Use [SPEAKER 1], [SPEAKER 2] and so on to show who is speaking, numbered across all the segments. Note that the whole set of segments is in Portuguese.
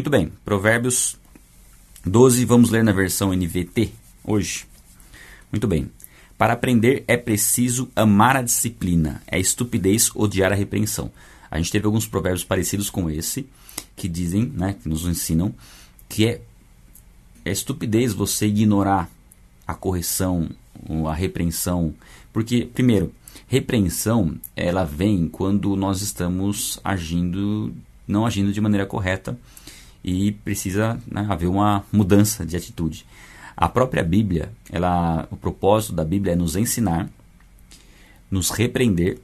[SPEAKER 1] Muito bem, Provérbios 12, vamos ler na versão NVT hoje. Muito bem. Para aprender é preciso amar a disciplina, é estupidez odiar a repreensão. A gente teve alguns provérbios parecidos com esse, que dizem, né, que nos ensinam que é, é estupidez você ignorar a correção, a repreensão, porque primeiro, repreensão ela vem quando nós estamos agindo, não agindo de maneira correta e precisa né, haver uma mudança de atitude. A própria Bíblia, ela, o propósito da Bíblia é nos ensinar, nos repreender,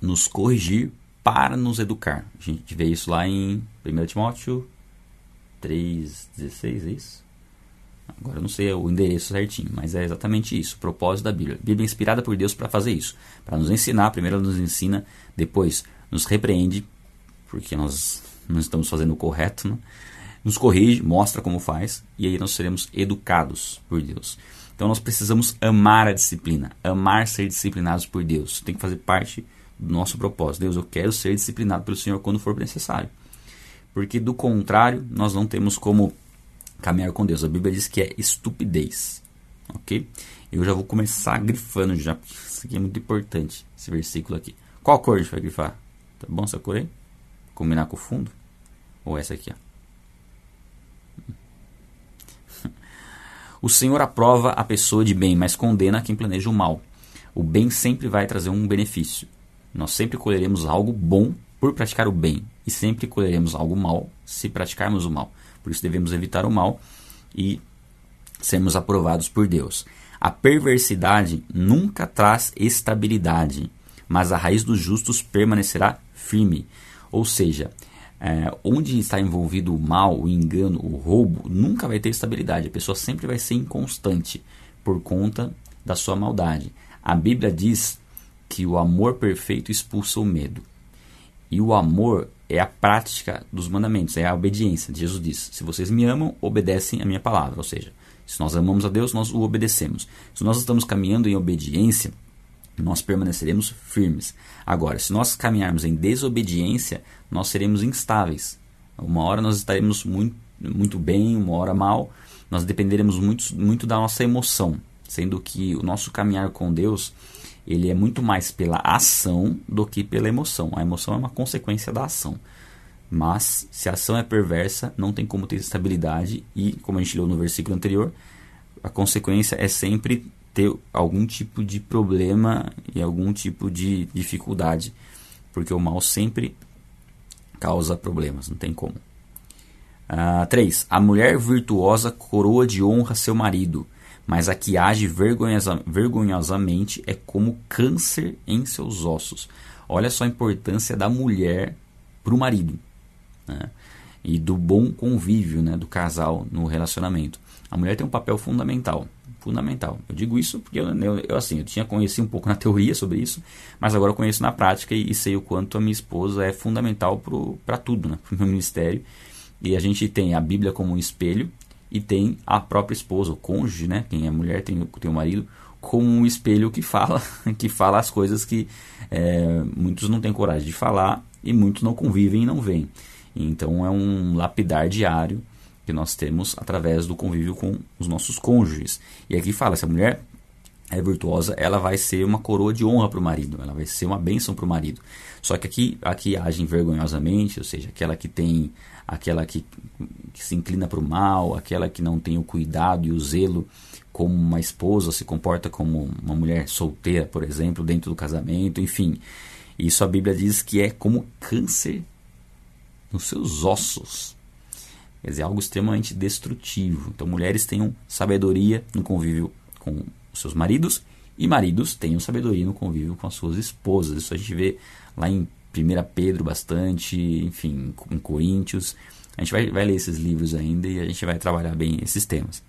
[SPEAKER 1] nos corrigir para nos educar. A gente vê isso lá em 1 Timóteo 3,16, é isso? Agora eu não sei o endereço certinho, mas é exatamente isso, o propósito da Bíblia. A Bíblia é inspirada por Deus para fazer isso, para nos ensinar. Primeiro ela nos ensina, depois nos repreende, porque nós não estamos fazendo o correto, né? nos corrige, mostra como faz, e aí nós seremos educados por Deus. Então nós precisamos amar a disciplina, amar ser disciplinados por Deus. Tem que fazer parte do nosso propósito. Deus, eu quero ser disciplinado pelo Senhor quando for necessário. Porque do contrário, nós não temos como caminhar com Deus. A Bíblia diz que é estupidez. Ok? Eu já vou começar grifando já, porque isso aqui é muito importante, esse versículo aqui. Qual cor a gente vai grifar? Tá bom essa cor aí? Combinar com o fundo? Ou essa aqui, ó? O Senhor aprova a pessoa de bem, mas condena quem planeja o mal. O bem sempre vai trazer um benefício. Nós sempre colheremos algo bom por praticar o bem, e sempre colheremos algo mal se praticarmos o mal. Por isso devemos evitar o mal e sermos aprovados por Deus. A perversidade nunca traz estabilidade, mas a raiz dos justos permanecerá firme. Ou seja, é, onde está envolvido o mal, o engano, o roubo, nunca vai ter estabilidade. A pessoa sempre vai ser inconstante por conta da sua maldade. A Bíblia diz que o amor perfeito expulsa o medo. E o amor é a prática dos mandamentos, é a obediência. Jesus diz: Se vocês me amam, obedecem a minha palavra. Ou seja, se nós amamos a Deus, nós o obedecemos. Se nós estamos caminhando em obediência, nós permaneceremos firmes. Agora, se nós caminharmos em desobediência, nós seremos instáveis. Uma hora nós estaremos muito, muito bem, uma hora mal. Nós dependeremos muito, muito da nossa emoção, sendo que o nosso caminhar com Deus ele é muito mais pela ação do que pela emoção. A emoção é uma consequência da ação. Mas se a ação é perversa, não tem como ter estabilidade e, como a gente leu no versículo anterior, a consequência é sempre ter algum tipo de problema e algum tipo de dificuldade, porque o mal sempre causa problemas, não tem como. 3. Uh, a mulher virtuosa coroa de honra seu marido, mas a que age vergonhosa, vergonhosamente é como câncer em seus ossos. Olha só a importância da mulher para o marido né? E do bom convívio né, do casal no relacionamento. A mulher tem um papel fundamental fundamental. Eu digo isso porque eu, eu, assim, eu tinha conhecido um pouco na teoria sobre isso, mas agora eu conheço na prática e, e sei o quanto a minha esposa é fundamental para tudo, né, para o meu ministério. E a gente tem a Bíblia como um espelho e tem a própria esposa, o cônjuge, né, quem é mulher tem, tem o marido, como um espelho que fala, que fala as coisas que é, muitos não têm coragem de falar e muitos não convivem e não veem. Então é um lapidar diário que nós temos através do convívio com os nossos cônjuges. E aqui fala, se a mulher é virtuosa, ela vai ser uma coroa de honra para o marido, ela vai ser uma bênção para o marido. Só que aqui, aqui age vergonhosamente, ou seja, aquela que tem, aquela que, que se inclina para o mal, aquela que não tem o cuidado e o zelo como uma esposa, se comporta como uma mulher solteira, por exemplo, dentro do casamento, enfim. Isso a Bíblia diz que é como câncer nos seus ossos. Quer dizer, algo extremamente destrutivo. Então, mulheres tenham sabedoria no convívio com os seus maridos e maridos tenham sabedoria no convívio com as suas esposas. Isso a gente vê lá em 1 Pedro bastante, enfim, em Coríntios. A gente vai, vai ler esses livros ainda e a gente vai trabalhar bem esses temas.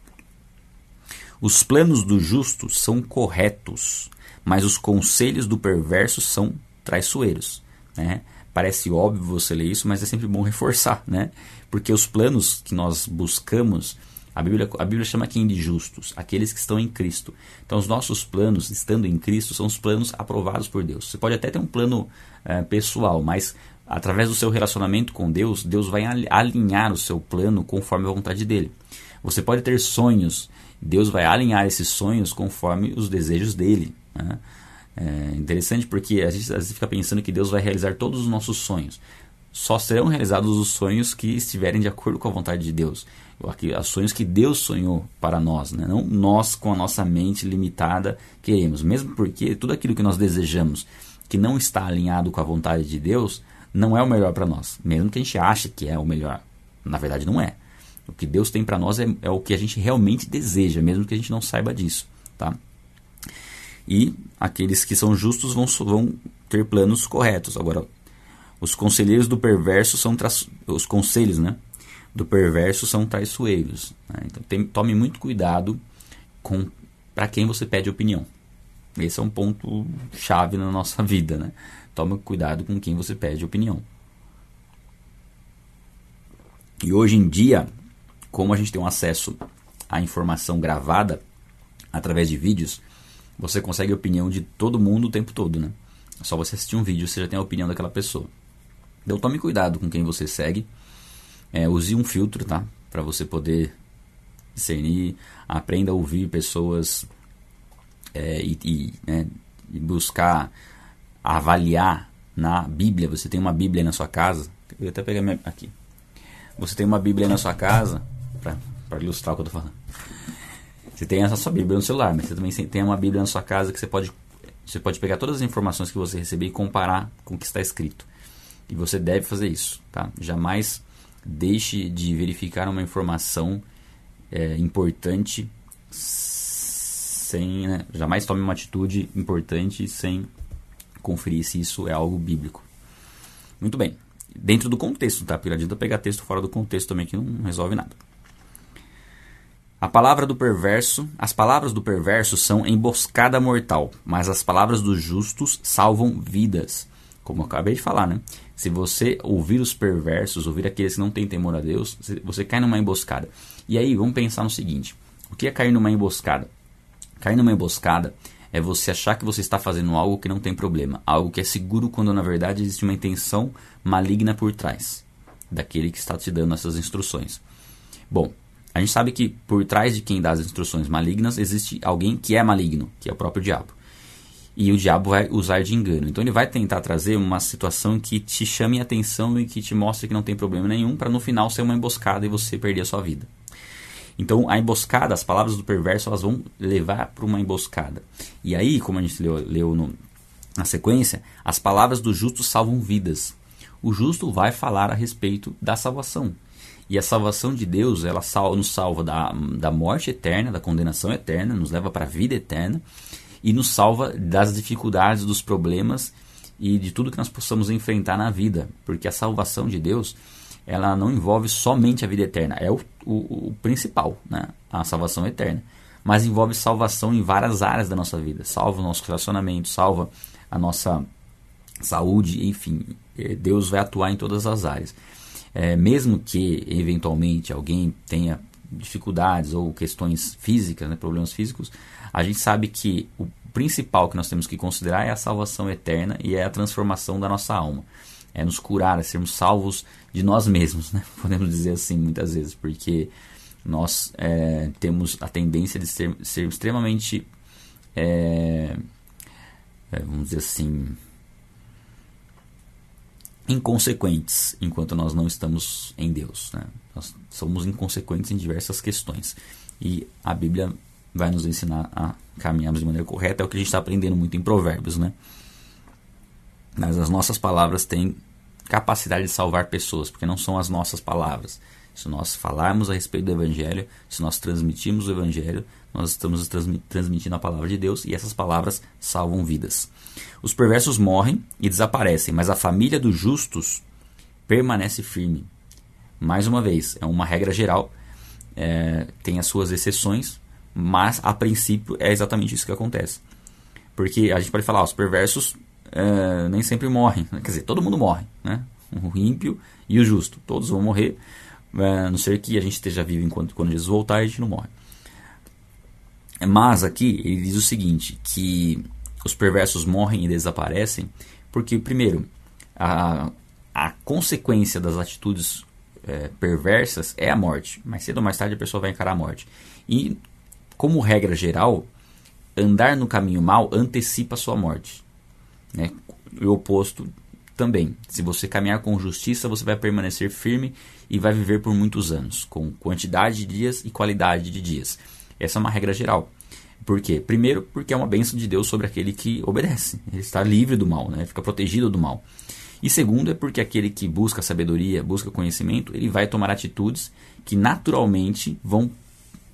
[SPEAKER 1] Os planos do justo são corretos, mas os conselhos do perverso são traiçoeiros. Né? Parece óbvio você ler isso, mas é sempre bom reforçar, né? Porque os planos que nós buscamos, a Bíblia, a Bíblia chama quem de justos? Aqueles que estão em Cristo. Então, os nossos planos, estando em Cristo, são os planos aprovados por Deus. Você pode até ter um plano é, pessoal, mas através do seu relacionamento com Deus, Deus vai alinhar o seu plano conforme a vontade dele. Você pode ter sonhos, Deus vai alinhar esses sonhos conforme os desejos dele. Né? É interessante porque a gente fica pensando que Deus vai realizar todos os nossos sonhos. Só serão realizados os sonhos que estiverem de acordo com a vontade de Deus. Os sonhos que Deus sonhou para nós, né? não nós com a nossa mente limitada queremos. Mesmo porque tudo aquilo que nós desejamos que não está alinhado com a vontade de Deus não é o melhor para nós. Mesmo que a gente ache que é o melhor. Na verdade, não é. O que Deus tem para nós é, é o que a gente realmente deseja, mesmo que a gente não saiba disso. Tá? E aqueles que são justos vão, vão ter planos corretos. Agora, os conselheiros do perverso são os conselhos, né, do perverso são traiçoeiros. Né? Então, tem, tome muito cuidado com para quem você pede opinião. Esse é um ponto chave na nossa vida, né? Tome cuidado com quem você pede opinião. E hoje em dia, como a gente tem um acesso à informação gravada através de vídeos, você consegue a opinião de todo mundo o tempo todo, né? É só você assistir um vídeo, você já tem a opinião daquela pessoa. Então tome cuidado com quem você segue. É, use um filtro, tá? Para você poder discernir. Aprenda a ouvir pessoas é, e, e, né, e buscar avaliar na Bíblia. Você tem uma Bíblia na sua casa. Eu até pegar minha, aqui. Você tem uma Bíblia na sua casa, para ilustrar o que eu estou falando. Você tem essa sua Bíblia no celular, mas você também tem uma Bíblia na sua casa que você pode, você pode pegar todas as informações que você receber e comparar com o que está escrito. E você deve fazer isso, tá? Jamais deixe de verificar uma informação é, importante sem, né? jamais tome uma atitude importante sem conferir se isso é algo bíblico. Muito bem. Dentro do contexto, tá? Porque não adianta pegar texto fora do contexto também que não resolve nada. A palavra do perverso, as palavras do perverso são emboscada mortal, mas as palavras dos justos salvam vidas. Como eu acabei de falar, né? Se você ouvir os perversos, ouvir aqueles que não têm temor a Deus, você cai numa emboscada. E aí, vamos pensar no seguinte: o que é cair numa emboscada? Cair numa emboscada é você achar que você está fazendo algo que não tem problema, algo que é seguro quando na verdade existe uma intenção maligna por trás daquele que está te dando essas instruções. Bom, a gente sabe que por trás de quem dá as instruções malignas existe alguém que é maligno, que é o próprio diabo. E o diabo vai usar de engano. Então ele vai tentar trazer uma situação que te chame a atenção e que te mostre que não tem problema nenhum, para no final ser uma emboscada e você perder a sua vida. Então a emboscada, as palavras do perverso, elas vão levar para uma emboscada. E aí, como a gente leu, leu no, na sequência, as palavras do justo salvam vidas. O justo vai falar a respeito da salvação. E a salvação de Deus, ela nos salva da, da morte eterna, da condenação eterna, nos leva para a vida eterna e nos salva das dificuldades, dos problemas e de tudo que nós possamos enfrentar na vida, porque a salvação de Deus, ela não envolve somente a vida eterna, é o, o, o principal, né? a salvação eterna, mas envolve salvação em várias áreas da nossa vida, salva o nosso relacionamento, salva a nossa saúde, enfim, eh, Deus vai atuar em todas as áreas é, mesmo que eventualmente alguém tenha dificuldades ou questões físicas, né, problemas físicos, a gente sabe que o principal que nós temos que considerar é a salvação eterna e é a transformação da nossa alma. É nos curar, é sermos salvos de nós mesmos, né? podemos dizer assim muitas vezes, porque nós é, temos a tendência de ser, ser extremamente, é, é vamos dizer assim, inconsequentes enquanto nós não estamos em Deus. Né? Nós somos inconsequentes em diversas questões. E a Bíblia vai nos ensinar a caminharmos de maneira correta. É o que a gente está aprendendo muito em Provérbios. Né? Mas as nossas palavras têm capacidade de salvar pessoas, porque não são as nossas palavras. Se nós falarmos a respeito do Evangelho, se nós transmitirmos o Evangelho, nós estamos transmitindo a palavra de Deus e essas palavras salvam vidas. Os perversos morrem e desaparecem, mas a família dos justos permanece firme. Mais uma vez, é uma regra geral, é, tem as suas exceções, mas a princípio é exatamente isso que acontece. Porque a gente pode falar, os perversos é, nem sempre morrem, quer dizer, todo mundo morre, né? o ímpio e o justo, todos vão morrer, é, a não ser que a gente esteja vivo enquanto quando Jesus voltar a gente não morre. Mas aqui ele diz o seguinte, que os perversos morrem e desaparecem, porque primeiro, a, a consequência das atitudes é, perversas é a morte. Mais cedo ou mais tarde a pessoa vai encarar a morte. E, como regra geral, andar no caminho mal antecipa a sua morte. Né? O oposto também. Se você caminhar com justiça, você vai permanecer firme e vai viver por muitos anos, com quantidade de dias e qualidade de dias. Essa é uma regra geral. Por quê? Primeiro, porque é uma bênção de Deus sobre aquele que obedece. Ele está livre do mal, né? fica protegido do mal. E segundo, é porque aquele que busca sabedoria, busca conhecimento, ele vai tomar atitudes que naturalmente vão,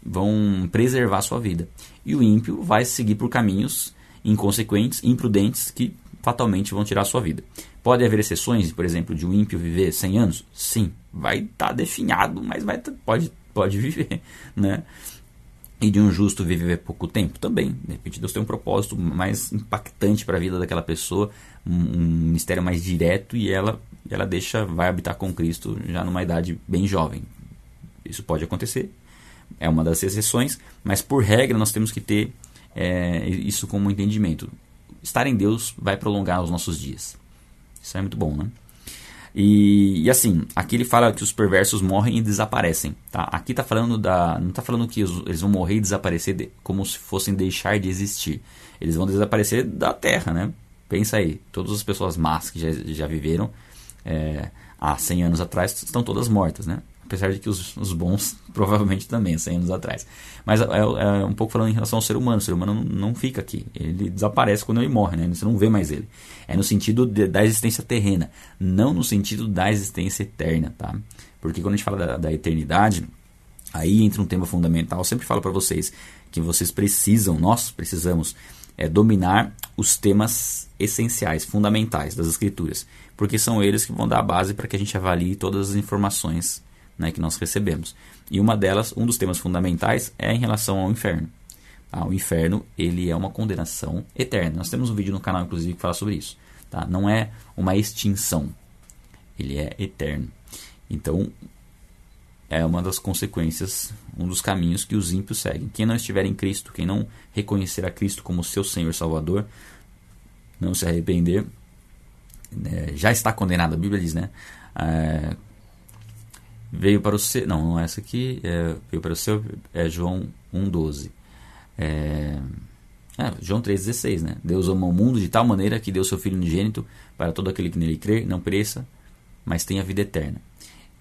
[SPEAKER 1] vão preservar a sua vida. E o ímpio vai seguir por caminhos inconsequentes, imprudentes, que fatalmente vão tirar a sua vida. Pode haver exceções, por exemplo, de um ímpio viver 100 anos? Sim, vai estar tá definhado, mas vai pode, pode viver, né? E de um justo viver pouco tempo também. De repente Deus tem um propósito mais impactante para a vida daquela pessoa, um, mistério mais direto e ela, ela deixa, vai habitar com Cristo já numa idade bem jovem. Isso pode acontecer, é uma das exceções, mas por regra nós temos que ter é, isso como entendimento. Estar em Deus vai prolongar os nossos dias. Isso é muito bom, né? E, e, assim, aqui ele fala que os perversos morrem e desaparecem. Tá? Aqui tá falando da. Não está falando que eles vão morrer e desaparecer de, como se fossem deixar de existir. Eles vão desaparecer da Terra, né? Pensa aí, todas as pessoas más que já, já viveram é, há 100 anos atrás estão todas mortas, né? Apesar de que os, os bons provavelmente também, 100 anos atrás. Mas é, é, um pouco falando em relação ao ser humano, o ser humano não, não, fica aqui, ele desaparece quando ele morre, né? você não vê mais ele. É no sentido de, da existência terrena, não no sentido da existência eterna, tá? Porque quando a gente fala da, da eternidade, aí entra um tema fundamental, eu sempre falo para vocês que vocês precisam, nós precisamos é, dominar os temas essenciais, fundamentais das escrituras, porque são eles que vão dar a base para que a gente avalie todas as informações né, que nós recebemos. E uma delas, um dos temas fundamentais é em relação ao inferno. Tá? O inferno ele é uma condenação eterna. Nós temos um vídeo no canal, inclusive, que fala sobre isso. Tá? Não é uma extinção, ele é eterno. Então, é uma das consequências, um dos caminhos que os ímpios seguem. Quem não estiver em Cristo, quem não reconhecer a Cristo como seu Senhor Salvador, não se arrepender, é, já está condenado. A Bíblia diz, né? É, veio para o seu. Não, não é essa aqui. É, veio para o seu. É João 1,12. É, é, João 3,16, né? Deus ama o mundo de tal maneira que deu seu Filho unigênito para todo aquele que nele crê, não pereça, mas tenha vida eterna.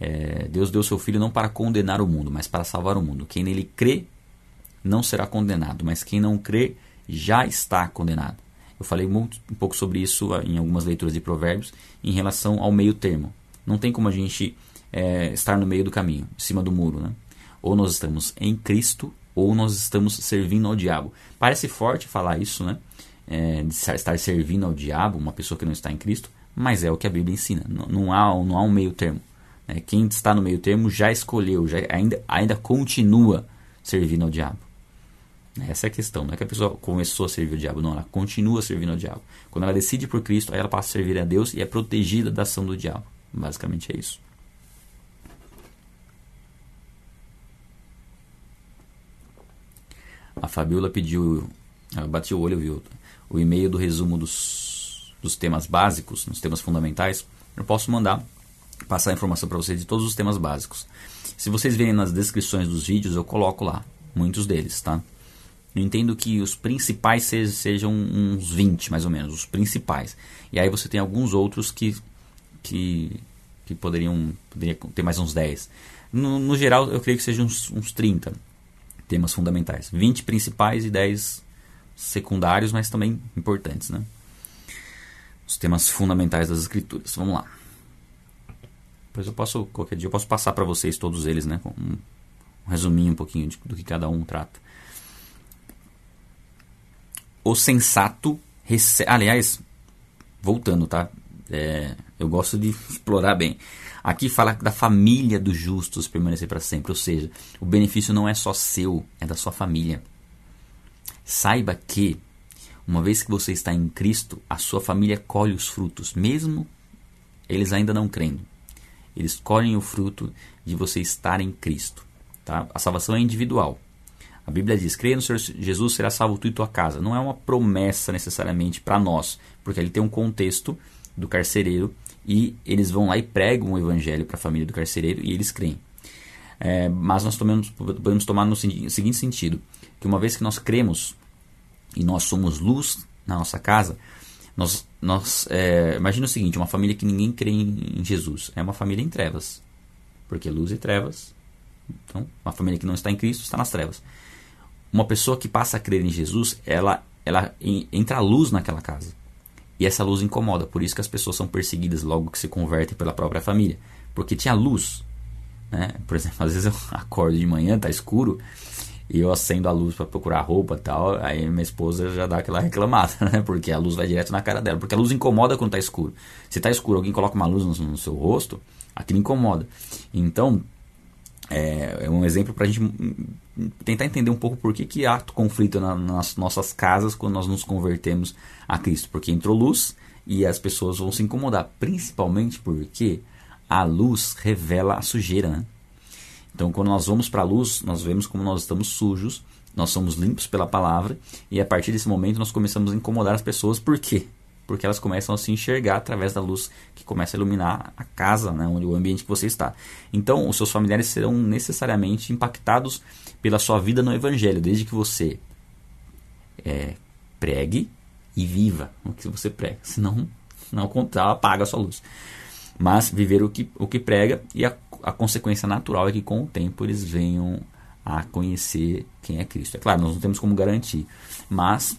[SPEAKER 1] É, Deus deu seu Filho não para condenar o mundo, mas para salvar o mundo. Quem nele crê não será condenado, mas quem não crê já está condenado. Eu falei muito, um pouco sobre isso em algumas leituras de Provérbios em relação ao meio termo. Não tem como a gente é, estar no meio do caminho, em cima do muro. Né? Ou nós estamos em Cristo, ou nós estamos servindo ao diabo. Parece forte falar isso, né? É, de estar servindo ao diabo, uma pessoa que não está em Cristo, mas é o que a Bíblia ensina. Não, não há, não há um meio termo. Né? Quem está no meio termo já escolheu, já, ainda, ainda continua servindo ao diabo. Essa é a questão. Não é que a pessoa começou a servir ao diabo, não. Ela continua servindo ao diabo. Quando ela decide por Cristo, aí ela passa a servir a Deus e é protegida da ação do diabo. Basicamente é isso. A Fabiola pediu, ela bateu o olho, viu o e-mail do resumo dos, dos temas básicos, dos temas fundamentais. Eu posso mandar, passar a informação para vocês de todos os temas básicos. Se vocês verem nas descrições dos vídeos, eu coloco lá muitos deles, tá? Eu entendo que os principais sejam uns 20, mais ou menos, os principais. E aí você tem alguns outros que, que, que poderiam, poderiam ter mais uns 10. No, no geral, eu creio que sejam uns, uns 30 temas fundamentais. 20 principais e 10 secundários, mas também importantes, né? Os temas fundamentais das escrituras. Vamos lá. Depois eu posso, qualquer dia eu posso passar para vocês todos eles, né? Um, um resuminho um pouquinho de, do que cada um trata. O sensato recebe... Aliás, voltando, tá? É, eu gosto de explorar bem. Aqui fala da família dos justos permanecer para sempre, ou seja, o benefício não é só seu, é da sua família. Saiba que, uma vez que você está em Cristo, a sua família colhe os frutos, mesmo eles ainda não crendo. Eles colhem o fruto de você estar em Cristo. Tá? A salvação é individual. A Bíblia diz: creia no Senhor Jesus, será salvo tu e tua casa. Não é uma promessa necessariamente para nós, porque ele tem um contexto do carcereiro e eles vão lá e pregam o evangelho para a família do carcereiro e eles creem. É, mas nós tomamos, podemos tomar no seguinte sentido: que uma vez que nós cremos e nós somos luz na nossa casa, nós, nós é, imagina o seguinte: uma família que ninguém crê em, em Jesus é uma família em trevas, porque luz e trevas. Então, uma família que não está em Cristo está nas trevas. Uma pessoa que passa a crer em Jesus, ela, ela entra a luz naquela casa. E essa luz incomoda, por isso que as pessoas são perseguidas logo que se convertem pela própria família, porque tinha luz. Né? Por exemplo, às vezes eu acordo de manhã, tá escuro, e eu acendo a luz para procurar roupa e tal, aí minha esposa já dá aquela reclamada, né? Porque a luz vai direto na cara dela, porque a luz incomoda quando tá escuro. Se tá escuro, alguém coloca uma luz no, no seu rosto, aquilo incomoda. Então, é, é um exemplo para a gente tentar entender um pouco por que, que há conflito na, nas nossas casas quando nós nos convertemos a Cristo. Porque entrou luz e as pessoas vão se incomodar, principalmente porque a luz revela a sujeira, né? Então, quando nós vamos para a luz, nós vemos como nós estamos sujos, nós somos limpos pela palavra, e a partir desse momento nós começamos a incomodar as pessoas. Por quê? Porque elas começam a se enxergar através da luz que começa a iluminar a casa, né, onde o ambiente que você está. Então, os seus familiares serão necessariamente impactados pela sua vida no Evangelho, desde que você é, pregue e viva o que você prega. Senão, não contrário, apaga a sua luz. Mas viver o que, o que prega e a a consequência natural é que com o tempo eles venham a conhecer quem é Cristo. É claro, nós não temos como garantir, mas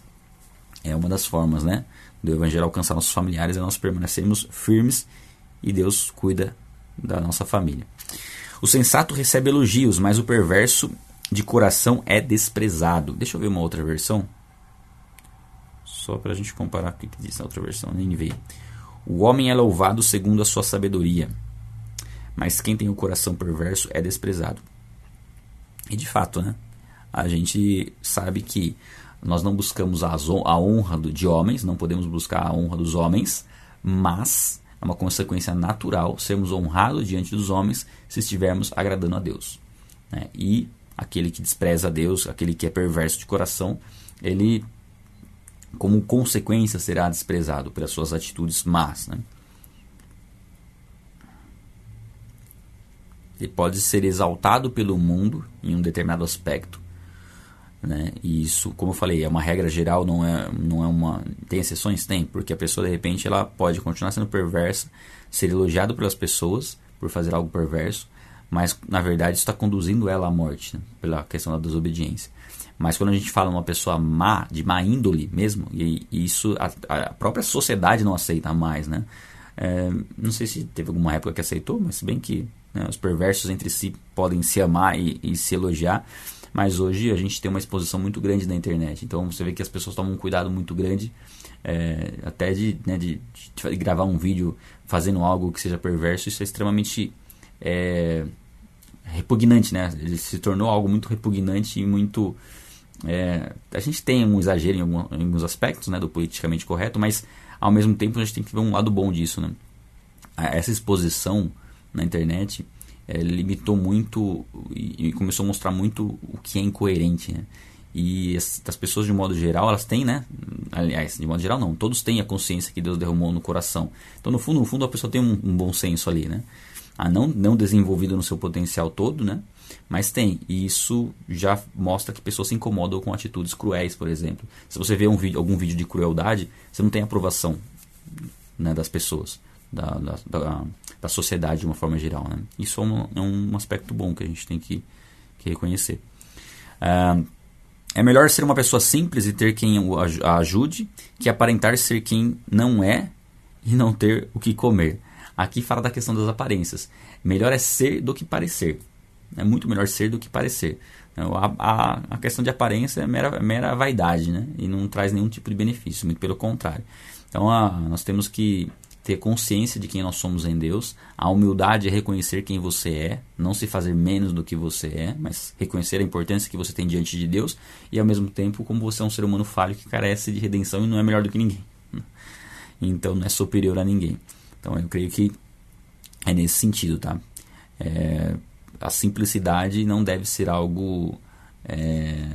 [SPEAKER 1] é uma das formas, né, do evangelho alcançar nossos familiares é nós permanecermos firmes e Deus cuida da nossa família. O sensato recebe elogios, mas o perverso de coração é desprezado. Deixa eu ver uma outra versão. Só para a gente comparar o que diz na outra versão, nem veio. O homem é louvado segundo a sua sabedoria mas quem tem o coração perverso é desprezado. E de fato, né? A gente sabe que nós não buscamos a honra de homens, não podemos buscar a honra dos homens, mas é uma consequência natural sermos honrados diante dos homens se estivermos agradando a Deus. Né? E aquele que despreza a Deus, aquele que é perverso de coração, ele, como consequência, será desprezado pelas suas atitudes más. Né? Ele pode ser exaltado pelo mundo em um determinado aspecto. Né? E isso, como eu falei, é uma regra geral, não é, não é uma. Tem exceções? Tem, porque a pessoa de repente ela pode continuar sendo perversa, ser elogiado pelas pessoas por fazer algo perverso, mas na verdade está conduzindo ela à morte, né? pela questão da desobediência. Mas quando a gente fala uma pessoa má, de má índole mesmo, e, e isso a, a, própria sociedade não aceita mais, né? É, não sei se teve alguma época que aceitou, mas bem que né? Os perversos entre si podem se amar e, e, se elogiar, mas hoje a gente tem uma exposição muito grande na internet. Então você vê que as pessoas tomam um cuidado muito grande, é, até de, né, de, de, gravar um vídeo fazendo algo que seja perverso. Isso é extremamente é, repugnante, né? Ele se tornou algo muito repugnante e muito. É, a gente tem um exagero em, algum, em alguns aspectos né, do politicamente correto, mas ao mesmo tempo a gente tem que ver um lado bom disso. Né? Essa exposição na internet é, limitou muito e, e, começou a mostrar muito o que é incoerente, né? E as, as, pessoas, de modo geral, elas têm, né? Aliás, de modo geral, não. Todos têm a consciência que Deus derramou no coração. Então, no fundo, no fundo, a pessoa tem um, um bom senso ali, né? Ah, não, não desenvolvido no seu potencial todo, né? Mas tem. E isso já mostra que pessoas se incomodam com atitudes cruéis, por exemplo. Se você vê um vídeo, algum vídeo de crueldade, você não tem aprovação né, das pessoas da, da, da, da sociedade de uma forma geral. Né? Isso é um, é um aspecto bom que a gente tem que, que reconhecer. Uh, é melhor ser uma pessoa simples e ter quem a ajude que aparentar ser quem não é e não ter o que comer. Aqui fala da questão das aparências. Melhor é ser do que parecer. É muito melhor ser do que parecer. A, a, a questão de aparência é mera, mera vaidade né? e não traz nenhum tipo de benefício, muito pelo contrário. Então a, nós temos que ter consciência de quem nós somos em Deus. A humildade é reconhecer quem você é, não se fazer menos do que você é, mas reconhecer a importância que você tem diante de Deus e ao mesmo tempo como você é um ser humano falho que carece de redenção e não é melhor do que ninguém. Então não é superior a ninguém. Então eu creio que é nesse sentido, tá? É, a simplicidade não deve ser algo é,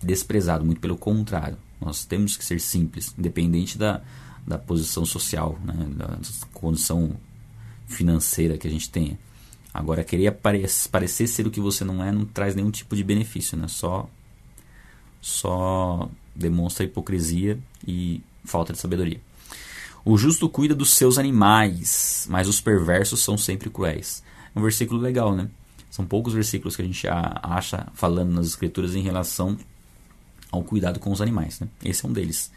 [SPEAKER 1] desprezado, muito pelo contrário. Nós temos que ser simples, independente da, da posição social, né, da condição financeira que a gente tenha. Agora, querer parecer ser o que você não é não traz nenhum tipo de benefício, né? Só, só demonstra hipocrisia e falta de sabedoria. O justo cuida dos seus animais, mas os perversos são sempre cruéis. É um versículo legal, né? São poucos versículos que a gente acha falando nas escrituras em relação ao cuidado com os animais. Né? Esse é um deles.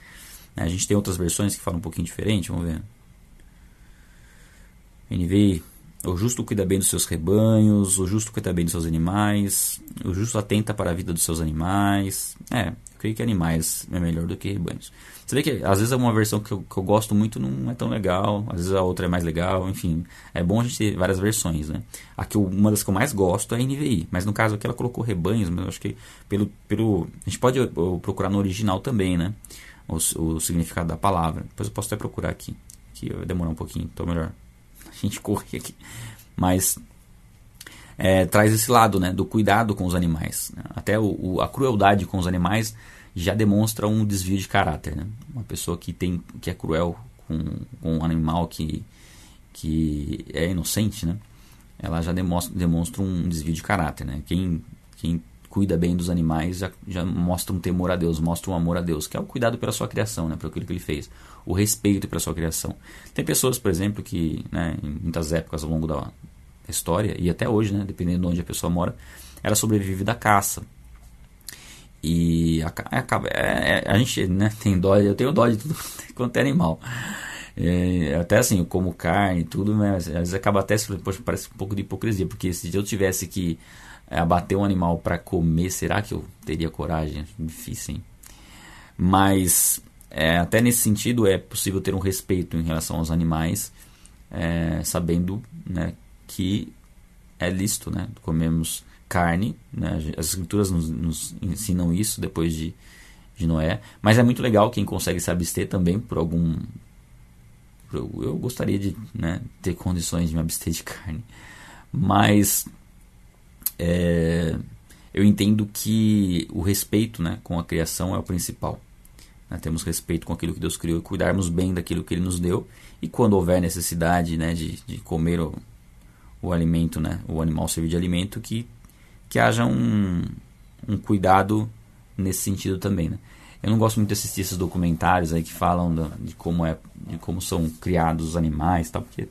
[SPEAKER 1] A gente tem outras versões que falam um pouquinho diferente, vamos ver. NVI, o justo cuida bem dos seus rebanhos, o justo cuida bem dos seus animais, o justo atenta para a vida dos seus animais. É, eu creio que animais é melhor do que rebanhos. Você vê que às vezes uma versão que eu, que eu gosto muito não é tão legal, às vezes a outra é mais legal, enfim. É bom a gente ter várias versões, né? A que eu, uma das que eu mais gosto é a NVI, mas no caso aqui ela colocou rebanhos, mas eu acho que pelo, pelo a gente pode procurar no original também, né? O, o significado da palavra. Depois eu posso até procurar aqui, que vai demorar um pouquinho, então melhor a gente correr aqui. Mas é, traz esse lado né, do cuidado com os animais. Né? Até o, o, a crueldade com os animais já demonstra um desvio de caráter. Né? Uma pessoa que, tem, que é cruel com, com um animal que, que é inocente, né? ela já demonstra, demonstra um desvio de caráter. Né? Quem, quem cuida bem dos animais já, já mostra um temor a Deus, mostra um amor a Deus, que é o cuidado pela sua criação, né? por aquilo que ele fez o respeito pela sua criação. Tem pessoas, por exemplo, que né, em muitas épocas ao longo da história, e até hoje, né, dependendo de onde a pessoa mora, ela sobrevive da caça. E acaba, é, é, a gente né, tem dó, eu tenho dó de tudo quanto é animal. É, até assim, como carne e tudo, mas às vezes acaba até, poxa, parece um pouco de hipocrisia, porque se eu tivesse que abater um animal para comer, será que eu teria coragem? Difícil, hein? Mas é, até nesse sentido, é possível ter um respeito em relação aos animais, é, sabendo né, que é lícito né, comermos carne. Né, as escrituras nos, nos, ensinam isso depois de, de Noé. Mas é muito legal quem consegue se abster também por algum. Eu, eu gostaria de né, ter condições de me abster de carne. Mas é, eu entendo que o respeito né, com a criação é o principal né, temos respeito com aquilo que Deus criou cuidarmos bem daquilo que Ele nos deu. E quando houver necessidade né, de, de comer o, o alimento, né, o animal servir de alimento, que, que haja um, um cuidado nesse sentido também. Né? Eu não gosto muito de assistir esses documentários aí que falam de como é, de como são criados os animais, tal, porque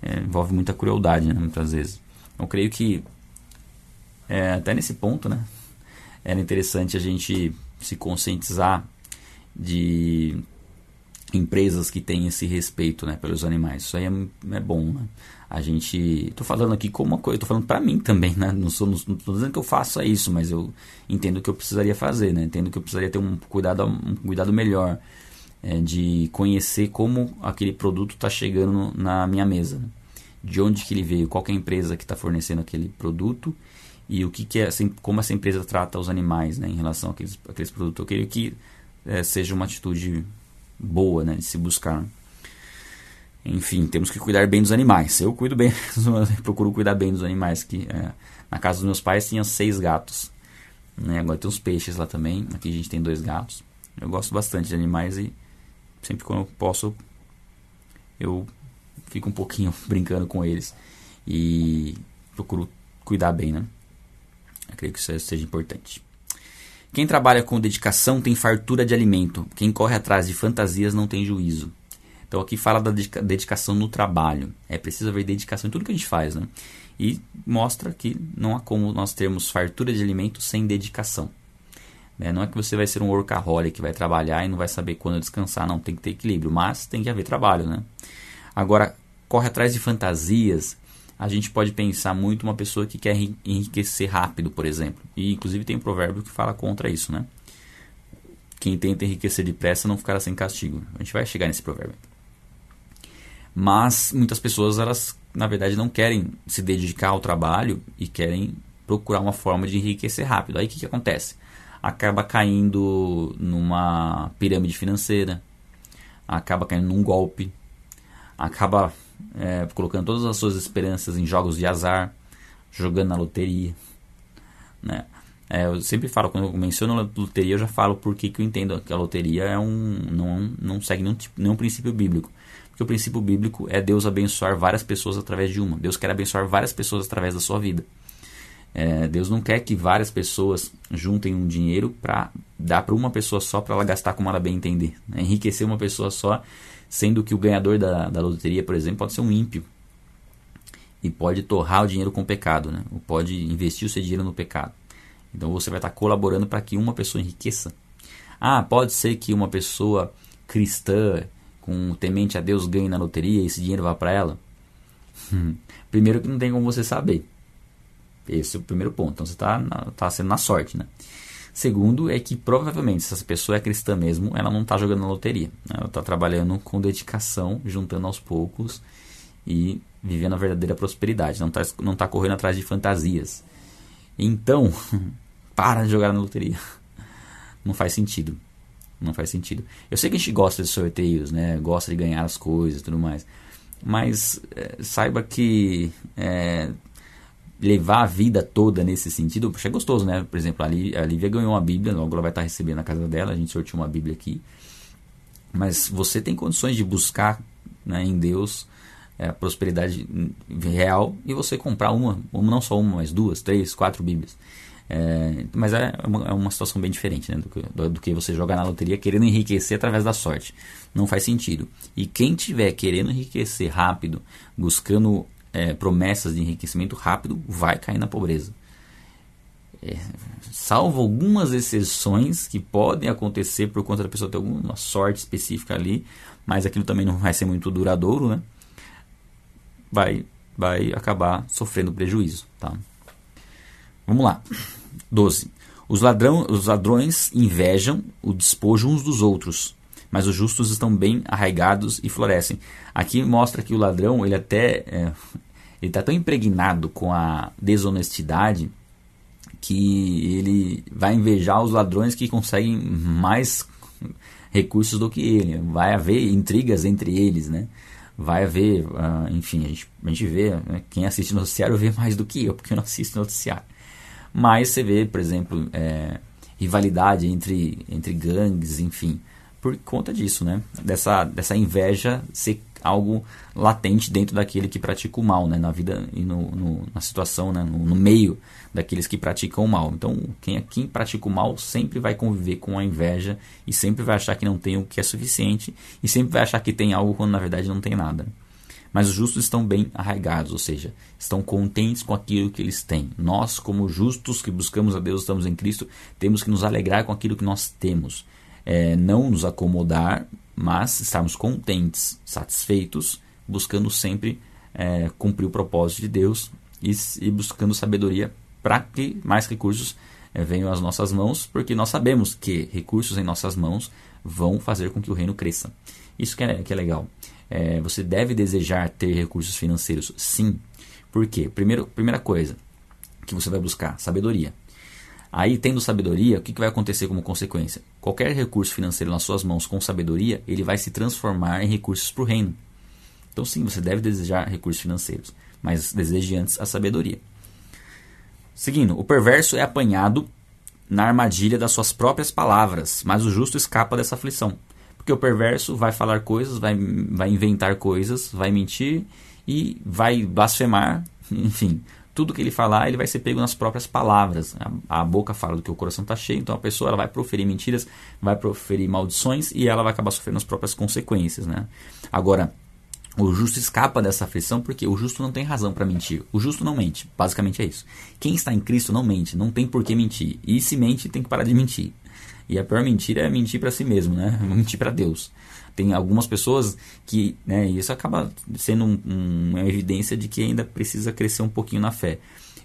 [SPEAKER 1] é, envolve muita crueldade, né, muitas vezes. Eu creio que é, até nesse ponto, né, era interessante a gente se conscientizar de empresas que têm esse respeito né, pelos animais. Isso aí é, é bom. Né? A gente. Estou falando aqui como uma coisa, estou falando para mim também. Né? Não estou dizendo que eu faça isso, mas eu entendo que eu precisaria fazer. Né? Entendo que eu precisaria ter um cuidado, um cuidado melhor é, de conhecer como aquele produto está chegando na minha mesa. Né? De onde que ele veio, qual é a empresa que está fornecendo aquele produto e o que, que é, como essa empresa trata os animais né, em relação àqueles, àqueles produtos. Eu queria que é, seja uma atitude boa né, de se buscar. Enfim, temos que cuidar bem dos animais. Eu cuido bem, procuro cuidar bem dos animais. Que é, na casa dos meus pais tinha seis gatos. Né? Agora tem uns peixes lá também. Aqui a gente tem dois gatos. Eu gosto bastante de animais e sempre quando eu posso eu fico um pouquinho brincando com eles e procuro cuidar bem, né? Eu creio que isso seja importante. Quem trabalha com dedicação tem fartura de alimento. Quem corre atrás de fantasias não tem juízo. Então aqui fala da dedicação no trabalho. É preciso haver dedicação em tudo que a gente faz, né? E mostra que não há como nós termos fartura de alimento sem dedicação. Né? Não é que você vai ser um workaholic que vai trabalhar e não vai saber quando descansar. Não, tem que ter equilíbrio. Mas tem que haver trabalho, né? Agora, corre atrás de fantasias a gente pode pensar muito uma pessoa que quer enriquecer rápido, por exemplo. E inclusive tem um provérbio que fala contra isso, né? Quem tenta enriquecer depressa não ficará sem castigo. A gente vai chegar nesse provérbio. Mas muitas pessoas, elas na verdade não querem se dedicar ao trabalho e querem procurar uma forma de enriquecer rápido. Aí o que, que acontece? Acaba caindo numa pirâmide financeira, acaba caindo num golpe, acaba é, colocando todas as suas esperanças em jogos de azar, jogando na loteria, né? É, eu sempre falo, quando eu menciono loteria, eu já falo por que eu entendo que a loteria é um, não, não segue nenhum, tipo, nenhum princípio bíblico. Porque o princípio bíblico é Deus abençoar várias pessoas através de uma. Deus quer abençoar várias pessoas através da sua vida. É, Deus não quer que várias pessoas juntem um dinheiro para dar para uma pessoa só para ela gastar como ela bem entender. Né? Enriquecer uma pessoa só, sendo que o ganhador da, da loteria, por exemplo, pode ser um ímpio e pode torrar o dinheiro com o pecado, né? ou pode investir o seu dinheiro no pecado. Então você vai estar colaborando para que uma pessoa enriqueça. Ah, pode ser que uma pessoa cristã, com temente a Deus, ganhe na loteria e esse dinheiro vá para ela? Primeiro que não tem como você saber. Esse é o primeiro ponto. Então você está tá sendo na sorte, né? Segundo é que provavelmente se essa pessoa é cristã mesmo, ela não está jogando na loteria. Né? Ela está trabalhando com dedicação, juntando aos poucos e vivendo a verdadeira prosperidade. Não está não tá correndo atrás de fantasias. Então, para de jogar na loteria. Não faz sentido. Não faz sentido. Eu sei que a gente gosta de sorteios, né? Gosta de ganhar as coisas e tudo mais. Mas é, saiba que é, levar a vida toda nesse sentido, é gostoso, né? Por exemplo, a Lívia ganhou uma Bíblia, logo ela vai estar recebendo na casa dela, a gente sorteou uma Bíblia aqui. Mas você tem condições de buscar né, em Deus é, a prosperidade real e você comprar uma, uma, não só uma, mas duas, três, quatro Bíblias. É, mas é uma, é uma, situação bem diferente né, do, que, do, do, que você jogar na loteria querendo enriquecer através da sorte. Não faz sentido. E quem tiver querendo enriquecer rápido, buscando é, promessas de enriquecimento rápido, vai cair na pobreza. É, salvo algumas exceções que podem acontecer por conta da pessoa ter alguma sorte específica ali, mas aquilo também não vai ser muito duradouro, né? Vai, vai acabar sofrendo prejuízo, tá? Vamos lá. 12. Os, ladrão, os ladrões invejam o despojo uns dos outros, mas os justos estão bem arraigados e florescem. Aqui mostra que o ladrão, ele até é, ele está tão impregnado com a desonestidade que ele vai invejar os ladrões que conseguem mais recursos do que ele. Vai haver intrigas entre eles, né? Vai haver, uh, enfim, a gente, a gente vê, né? quem assiste noticiário vê mais do que eu, porque eu não assisto noticiário. Mas você vê, por exemplo, é, rivalidade entre, entre gangues, enfim, por conta disso, né? Dessa, dessa inveja ser algo latente dentro daquele que pratica o mal, né? Na vida e no, no na situação, né? No, no, meio daqueles que praticam o mal. Então, quem, quem pratica o mal sempre vai conviver com a inveja e sempre vai achar que não tem o que é suficiente e sempre vai achar que tem algo quando na verdade não tem nada. Mas os justos estão bem arraigados, ou seja, estão contentes com aquilo que eles têm. Nós, como justos que buscamos a Deus, estamos em Cristo, temos que nos alegrar com aquilo que nós temos é, não nos acomodar, mas estarmos contentes, satisfeitos, buscando sempre é, cumprir o propósito de Deus e, e buscando sabedoria para que mais recursos é, venham às nossas mãos, porque nós sabemos que recursos em nossas mãos vão fazer com que o reino cresça. Isso que é, que é legal. É, você deve desejar ter recursos financeiros, sim. Por quê? Primeiro, primeira coisa que você vai buscar, sabedoria. Aí, tendo sabedoria, o que, vai acontecer como consequência? Qualquer recurso financeiro nas suas mãos com sabedoria, ele vai se transformar em recursos para o reino. Então, sim, você deve desejar recursos financeiros, mas deseje antes a sabedoria. Seguindo, o perverso é apanhado na armadilha das suas próprias palavras, mas o justo escapa dessa aflição. Porque o perverso vai falar coisas, vai, vai inventar coisas, vai mentir e vai blasfemar, enfim, tudo que ele falar, ele vai ser pego nas próprias palavras. A, a boca fala do que o coração está cheio, então a pessoa ela vai proferir mentiras, vai proferir maldições e ela vai acabar sofrendo as próprias consequências. Né? Agora, o justo escapa dessa aflição porque o justo não tem razão para mentir. O justo não mente. Basicamente é isso. Quem está em Cristo não mente, não tem por que mentir. E se mente, tem que parar de mentir. E a pior mentira é mentir para si mesmo, né? Mentir para Deus tem algumas pessoas que, né, isso acaba sendo um, um, uma evidência de que ainda precisa crescer um pouquinho na fé.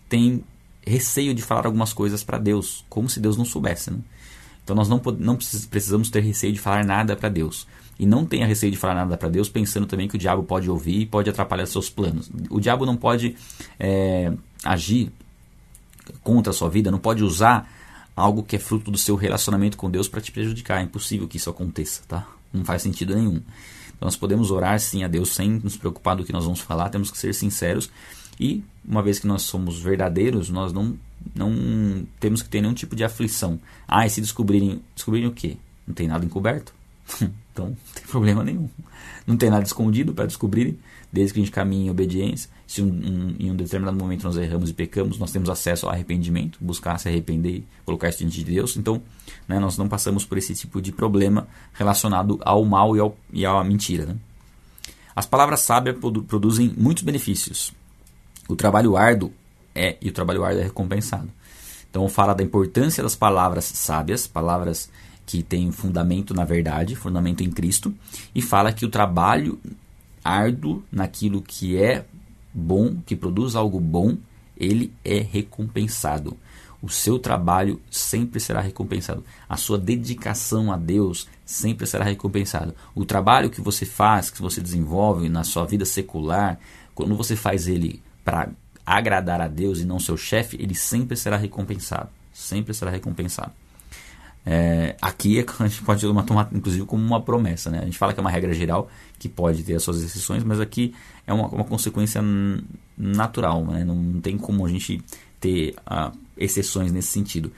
[SPEAKER 1] Tem receio de falar algumas coisas para Deus, como se Deus não soubesse. Né? Então nós não, não precisamos ter receio de falar nada para Deus. E não tenha receio de falar nada para Deus, pensando também que o diabo pode ouvir e pode atrapalhar seus planos. O diabo não pode é, agir contra a sua vida, não pode usar algo que é fruto do seu relacionamento com Deus para te prejudicar. É impossível que isso aconteça, tá? Não faz sentido nenhum. Então nós podemos orar sim a Deus sem nos preocupar do que nós vamos falar, temos que ser sinceros e uma vez que nós somos verdadeiros, nós não não temos que ter nenhum tipo de aflição. Ah, e se descobrirem, descobrirem o quê? Não tem nada encoberto? então não tem problema nenhum. Não tem nada escondido para descobrirem, desde que a gente caminhe em obediência. Se um, um, em um determinado momento nós erramos e pecamos, nós temos acesso ao arrependimento, buscar se arrepender colocar isso diante de Deus. Então, né, nós não passamos por esse tipo de problema relacionado ao mal e, ao, e à mentira. Né? As palavras sábias produzem muitos benefícios. O trabalho árduo é e o trabalho árduo é recompensado. Então fala da importância das palavras sábias, palavras que têm fundamento na verdade, fundamento em Cristo, e fala que o trabalho árduo naquilo que é bom, que produz algo bom, ele é recompensado. O seu trabalho sempre será recompensado. A sua dedicação a Deus sempre será recompensado. O trabalho que você faz, que você desenvolve na sua vida secular, quando você faz ele para agradar a Deus e não seu chefe, ele sempre será recompensado. Sempre será recompensado. É, aqui é a gente pode tomar, inclusive, como uma promessa. Né? A gente fala que é uma regra geral que pode ter as suas exceções, mas aqui é uma, uma consequência natural. Né? Não, tem como a gente ter uh, exceções nesse sentido.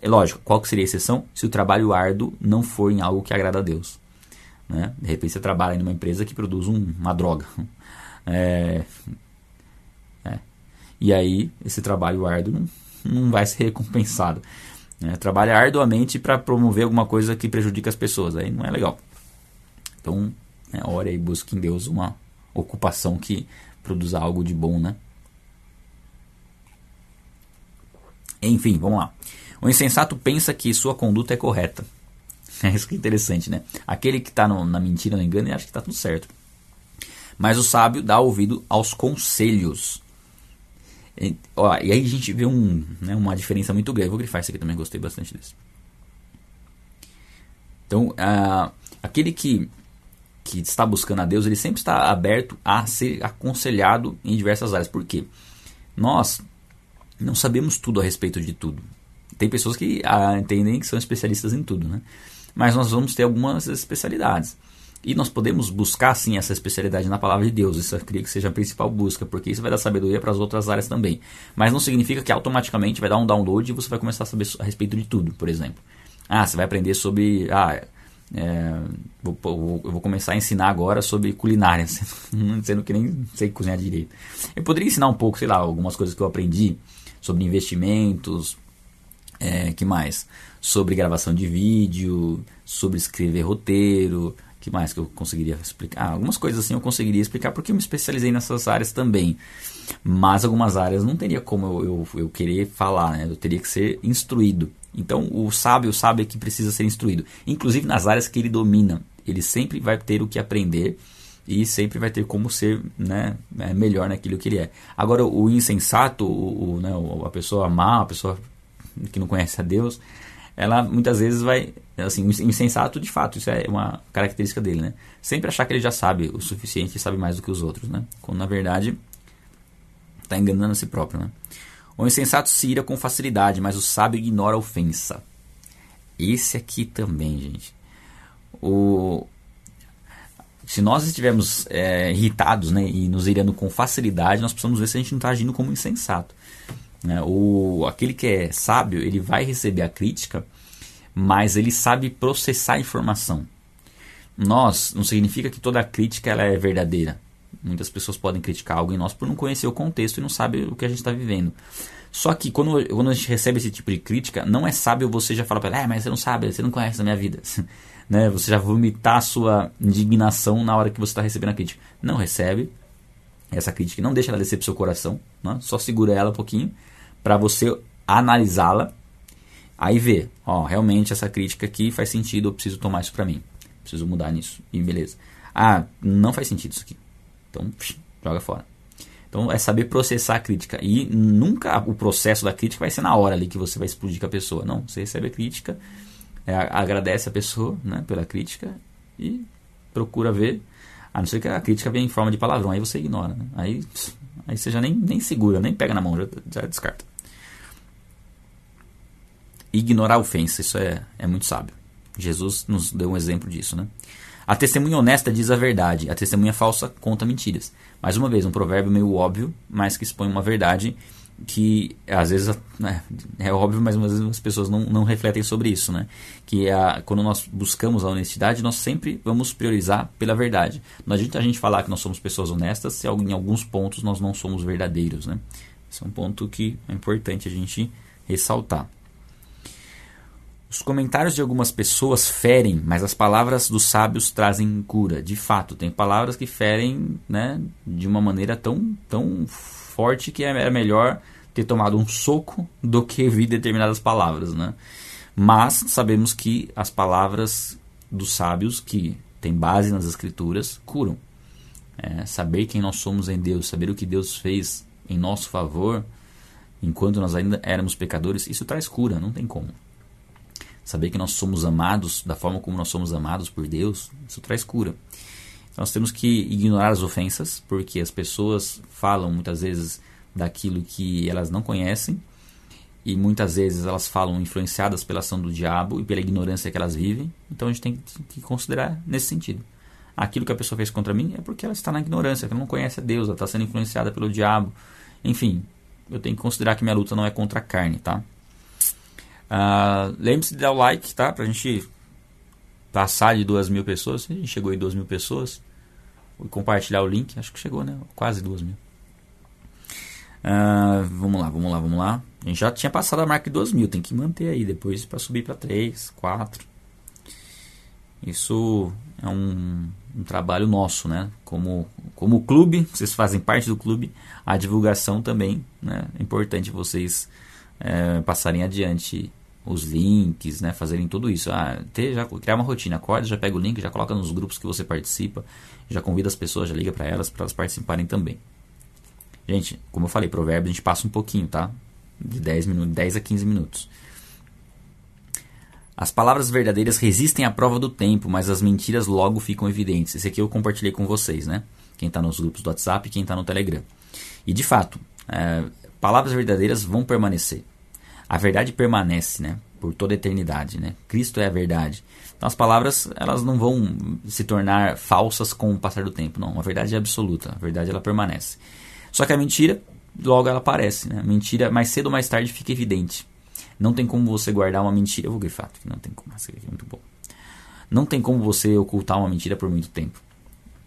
[SPEAKER 1] É lógico, qual seria a exceção? Se o trabalho árduo não for em algo que agrada a Deus. Né? De repente você trabalha em uma empresa que produz um, uma droga. É, e aí esse trabalho árduo não, não vai ser recompensado. Né? Trabalha arduamente para promover alguma coisa que prejudica as pessoas, aí não é legal. Então, né, ore e busque em Deus uma ocupação que produza algo de bom, né? Enfim, vamos lá. O insensato pensa que sua conduta é correta. É isso que é interessante, né? Aquele que está na mentira, no engano, ele acha que está tudo certo. Mas o sábio dá ouvido aos conselhos. E, ó, e aí a gente vê um, né, uma diferença muito grande. vou grifar isso aqui também, gostei bastante desse. Então, aquele que, que está buscando a Deus, ele sempre está aberto a ser aconselhado em diversas áreas. Por quê? Nós não sabemos tudo a respeito de tudo. Tem pessoas que ah, entendem que são especialistas em tudo, né? Mas nós vamos ter algumas especialidades. E nós podemos buscar sim essa especialidade na palavra de Deus. Isso eu queria que seja a principal busca, porque isso vai dar sabedoria para as outras áreas também. Mas não significa que automaticamente vai dar um download e você vai começar a saber a respeito de tudo, por exemplo. Ah, você vai aprender sobre. Ah, é, vou, vou, eu vou começar a ensinar agora sobre culinária, sendo que nem sei cozinhar direito. Eu poderia ensinar um pouco, sei lá, algumas coisas que eu aprendi sobre investimentos, é, que mais? Sobre gravação de vídeo, sobre escrever roteiro, que mais que eu conseguiria explicar? Ah, algumas coisas assim eu conseguiria explicar porque eu me especializei nessas áreas também. Mas algumas áreas não teria como eu, eu, eu querer falar, né? Eu teria que ser instruído. Então o sábio sabe que precisa ser instruído. Inclusive nas áreas que ele domina. Ele sempre vai ter o que aprender e sempre vai ter como ser né, é, melhor naquilo que ele é. Agora, o insensato, o, o, né, a pessoa má, a pessoa que não conhece a Deus, ela muitas vezes vai, assim, insensato de fato, isso é uma característica dele, né? Sempre achar que ele já sabe o suficiente e sabe mais do que os outros, né? Quando na verdade está enganando a si próprio, né? O insensato se ira com facilidade, mas o sábio ignora a ofensa. Esse aqui também, gente. O, se nós estivermos é, irritados né, e nos irando com facilidade, nós precisamos ver se a gente não está agindo como insensato. Né? O, aquele que é sábio, ele vai receber a crítica, mas ele sabe processar a informação. Nós, não significa que toda crítica ela é verdadeira. Muitas pessoas podem criticar algo em nós por não conhecer o contexto e não saber o que a gente está vivendo. Só que quando, quando a gente recebe esse tipo de crítica, não é sábio você já falar para ela, é, mas você não sabe, você não conhece a minha vida. né? Você já vomitar a sua indignação na hora que você está recebendo a crítica. Não recebe essa crítica, não deixa ela descer pro seu coração, né? só segura ela um pouquinho para você analisá-la, aí ver, ó, realmente essa crítica aqui faz sentido, eu preciso tomar isso para mim, preciso mudar nisso, e beleza. Ah, não faz sentido isso aqui, então psh, joga fora. Então é saber processar a crítica e nunca o processo da crítica vai ser na hora ali que você vai explodir com a pessoa, não. Você recebe a crítica, é, agradece a pessoa, né, pela crítica e procura ver a não ser que a crítica venha em forma de palavrão, aí você ignora. Né? Aí, aí você já nem, nem segura, nem pega na mão, já, já descarta. Ignorar a ofensa, isso é, é muito sábio. Jesus nos deu um exemplo disso, né? A testemunha honesta diz a verdade, a testemunha falsa conta mentiras. Mais uma vez, um provérbio meio óbvio, mas que expõe uma verdade que às vezes né, é óbvio, mas às vezes as pessoas não, não refletem sobre isso, né? Que a, quando nós buscamos a honestidade, nós sempre vamos priorizar pela verdade. Não adianta a gente falar que nós somos pessoas honestas se em alguns pontos nós não somos verdadeiros, né? Esse é um ponto que é importante a gente ressaltar. Os comentários de algumas pessoas ferem, mas as palavras dos sábios trazem cura. De fato, tem palavras que ferem né, de uma maneira tão, tão forte que é melhor ter tomado um soco do que ouvir determinadas palavras. Né? Mas sabemos que as palavras dos sábios, que têm base nas escrituras, curam. É, saber quem nós somos em Deus, saber o que Deus fez em nosso favor, enquanto nós ainda éramos pecadores, isso traz cura, não tem como saber que nós somos amados da forma como nós somos amados por Deus, isso traz cura. Nós temos que ignorar as ofensas, porque as pessoas falam muitas vezes daquilo que elas não conhecem e muitas vezes elas falam influenciadas pela ação do diabo e pela ignorância que elas vivem. Então a gente tem que considerar nesse sentido. Aquilo que a pessoa fez contra mim é porque ela está na ignorância, ela não conhece a Deus, ela está sendo influenciada pelo diabo. Enfim, eu tenho que considerar que minha luta não é contra a carne, tá? Uh, Lembre-se de dar o like, tá? Pra gente passar de duas mil pessoas. A gente chegou em duas mil pessoas. Vou compartilhar o link. Acho que chegou, né? Quase duas mil. Uh, vamos lá, vamos lá, vamos lá. A gente já tinha passado a marca de duas mil. Tem que manter aí depois para subir para três, quatro. Isso é um, um, trabalho nosso, né? Como, como clube, vocês fazem parte do clube, a divulgação também né? é importante vocês é, passarem adiante os links, né, fazerem tudo isso. Ah, ter, já, criar uma rotina, acorda, já pega o link, já coloca nos grupos que você participa, já convida as pessoas, já liga para elas, para elas participarem também. Gente, como eu falei, provérbio a gente passa um pouquinho, tá? De 10, minutos, 10 a 15 minutos. As palavras verdadeiras resistem à prova do tempo, mas as mentiras logo ficam evidentes. Esse aqui eu compartilhei com vocês, né? Quem está nos grupos do WhatsApp e quem está no Telegram. E de fato, é, palavras verdadeiras vão permanecer a verdade permanece, né? Por toda a eternidade, né? Cristo é a verdade. Então as palavras, elas não vão se tornar falsas com o passar do tempo, não. A verdade é absoluta, a verdade ela permanece. Só que a mentira, logo ela aparece, né? A mentira, mais cedo ou mais tarde, fica evidente. Não tem como você guardar uma mentira. Eu vou grifar, não tem como. Essa aqui é muito bom. Não tem como você ocultar uma mentira por muito tempo.